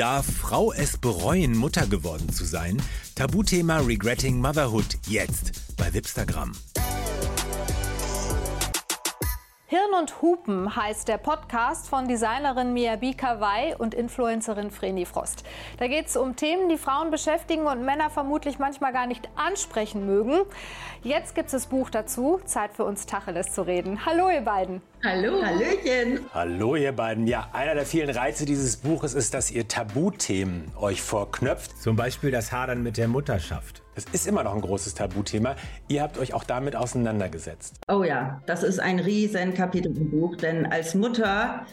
Darf Frau es bereuen, Mutter geworden zu sein? Tabuthema Regretting Motherhood jetzt bei Wipstagram. Hirn und Hupen heißt der Podcast von Designerin Miyabi Kawai und Influencerin Vreni Frost. Da geht es um Themen, die Frauen beschäftigen und Männer vermutlich manchmal gar nicht ansprechen mögen. Jetzt gibt es das Buch dazu. Zeit für uns Tacheles zu reden. Hallo ihr beiden. Hallo. Hallöchen. Hallo ihr beiden. Ja, einer der vielen Reize dieses Buches ist, dass ihr Tabuthemen euch vorknöpft. Zum Beispiel das Hadern mit der Mutterschaft. Es ist immer noch ein großes Tabuthema. Ihr habt euch auch damit auseinandergesetzt. Oh ja, das ist ein riesen Kapitel im Buch, denn als Mutter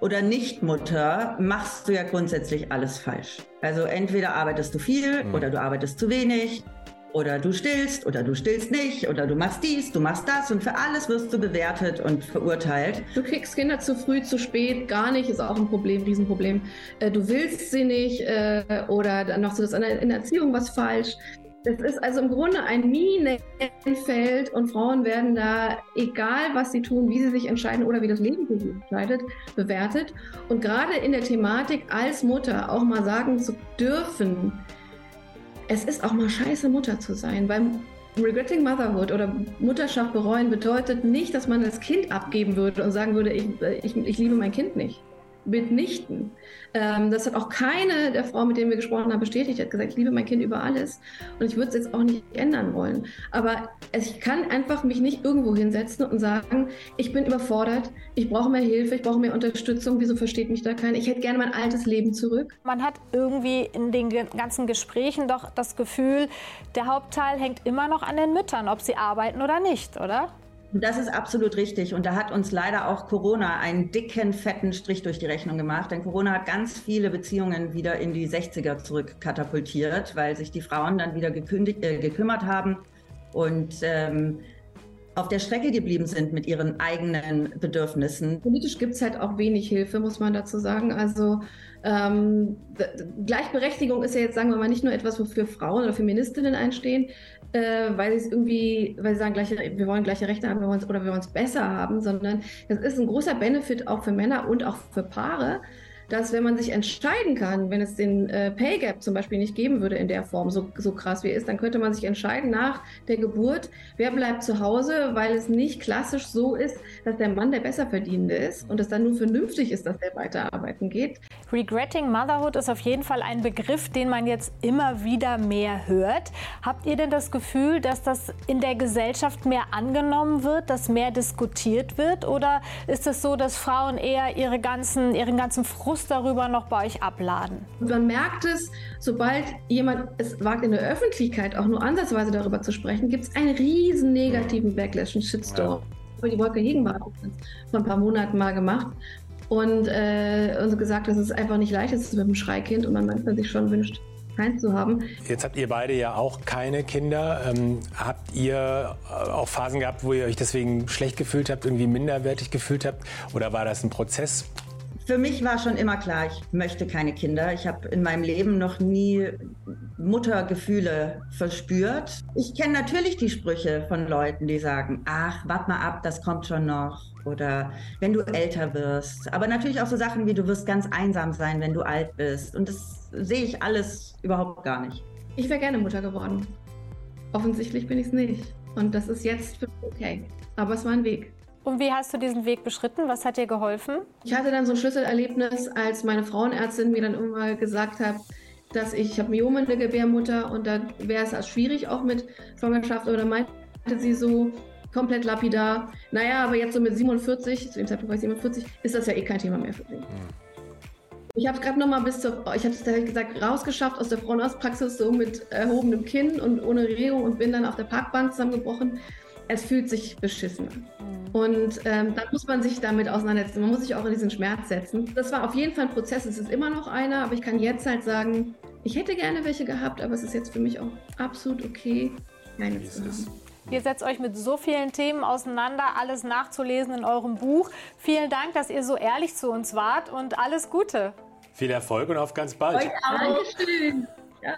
oder Nichtmutter machst du ja grundsätzlich alles falsch. Also entweder arbeitest du viel Mhm. oder du arbeitest zu wenig oder du stillst oder du stillst nicht oder du machst dies, du machst das und für alles wirst du bewertet und verurteilt. Du kriegst Kinder zu früh, zu spät, gar nicht, ist auch ein Problem, Riesenproblem. Äh, Du willst sie nicht äh, oder dann machst du das in der Erziehung was falsch. Das ist also im Grunde ein Minenfeld und Frauen werden da, egal was sie tun, wie sie sich entscheiden oder wie das Leben für sie entscheidet, bewertet. Und gerade in der Thematik als Mutter auch mal sagen zu dürfen, es ist auch mal scheiße, Mutter zu sein. Beim Regretting Motherhood oder Mutterschaft bereuen bedeutet nicht, dass man das Kind abgeben würde und sagen würde, ich, ich, ich liebe mein Kind nicht. Mitnichten. Ähm, das hat auch keine der Frauen, mit denen wir gesprochen haben, bestätigt. Die hat gesagt, ich liebe mein Kind über alles und ich würde es jetzt auch nicht ändern wollen. Aber ich kann einfach mich nicht irgendwo hinsetzen und sagen, ich bin überfordert, ich brauche mehr Hilfe, ich brauche mehr Unterstützung, wieso versteht mich da keiner? Ich hätte gerne mein altes Leben zurück. Man hat irgendwie in den ganzen Gesprächen doch das Gefühl, der Hauptteil hängt immer noch an den Müttern, ob sie arbeiten oder nicht, oder? Das ist absolut richtig. Und da hat uns leider auch Corona einen dicken, fetten Strich durch die Rechnung gemacht. Denn Corona hat ganz viele Beziehungen wieder in die 60er zurückkatapultiert, weil sich die Frauen dann wieder gekündigt, äh, gekümmert haben und ähm, auf der Strecke geblieben sind mit ihren eigenen Bedürfnissen. Politisch gibt es halt auch wenig Hilfe, muss man dazu sagen. Also ähm, Gleichberechtigung ist ja jetzt, sagen wir mal, nicht nur etwas, wofür Frauen oder Feministinnen einstehen, äh, weil sie es irgendwie, weil sie sagen, gleiche, wir wollen gleiche Rechte haben wir wollen's, oder wir wollen es besser haben, sondern das ist ein großer Benefit auch für Männer und auch für Paare, dass wenn man sich entscheiden kann, wenn es den äh, Pay Gap zum Beispiel nicht geben würde in der Form, so, so krass wie er ist, dann könnte man sich entscheiden nach der Geburt, wer bleibt zu Hause, weil es nicht klassisch so ist, dass der Mann der Besserverdienende ist und es dann nur vernünftig ist, dass er weiterarbeiten geht. Regretting Motherhood ist auf jeden Fall ein Begriff, den man jetzt immer wieder mehr hört. Habt ihr denn das Gefühl, dass das in der Gesellschaft mehr angenommen wird, dass mehr diskutiert wird? Oder ist es so, dass Frauen eher ihre ganzen, ihren ganzen Frust darüber noch bei euch abladen? Und man merkt es, sobald jemand es wagt, in der Öffentlichkeit auch nur ansatzweise darüber zu sprechen, gibt es einen riesen negativen Backlash, einen Shitstorm. Ja. Die Wolke Hegenbach hat das vor ein paar Monaten mal gemacht und äh, uns gesagt, dass es einfach nicht leicht ist mit dem Schreikind und man manchmal sich schon wünscht, keins zu haben. Jetzt habt ihr beide ja auch keine Kinder. Ähm, habt ihr äh, auch Phasen gehabt, wo ihr euch deswegen schlecht gefühlt habt, irgendwie minderwertig gefühlt habt? Oder war das ein Prozess? Für mich war schon immer klar, ich möchte keine Kinder. Ich habe in meinem Leben noch nie Muttergefühle verspürt. Ich kenne natürlich die Sprüche von Leuten, die sagen, ach, wart mal ab, das kommt schon noch. Oder wenn du älter wirst. Aber natürlich auch so Sachen wie, du wirst ganz einsam sein, wenn du alt bist. Und das sehe ich alles überhaupt gar nicht. Ich wäre gerne Mutter geworden. Offensichtlich bin ich es nicht. Und das ist jetzt für mich okay. Aber es war ein Weg. Und wie hast du diesen Weg beschritten? Was hat dir geholfen? Ich hatte dann so ein Schlüsselerlebnis, als meine Frauenärztin mir dann irgendwann gesagt hat, dass ich, ich habe Myome in der Gebärmutter und da wäre es also schwierig auch mit Schwangerschaft. Aber dann meinte sie so komplett lapidar, naja, aber jetzt so mit 47, zu dem Zeitpunkt war ich 47, ist das ja eh kein Thema mehr für dich. Ich habe es gerade noch mal bis zur, ich habe es da gesagt, rausgeschafft aus der Frauenarztpraxis so mit erhobenem Kinn und ohne Regung und bin dann auf der Parkbank zusammengebrochen. Es fühlt sich beschissen an. Und ähm, dann muss man sich damit auseinandersetzen. Man muss sich auch in diesen Schmerz setzen. Das war auf jeden Fall ein Prozess. Es ist immer noch einer, aber ich kann jetzt halt sagen, ich hätte gerne welche gehabt, aber es ist jetzt für mich auch absolut okay, keine zu haben. Ihr setzt euch mit so vielen Themen auseinander, alles nachzulesen in eurem Buch. Vielen Dank, dass ihr so ehrlich zu uns wart und alles Gute. Viel Erfolg und auf ganz bald. Euch auch. Dankeschön. Ja.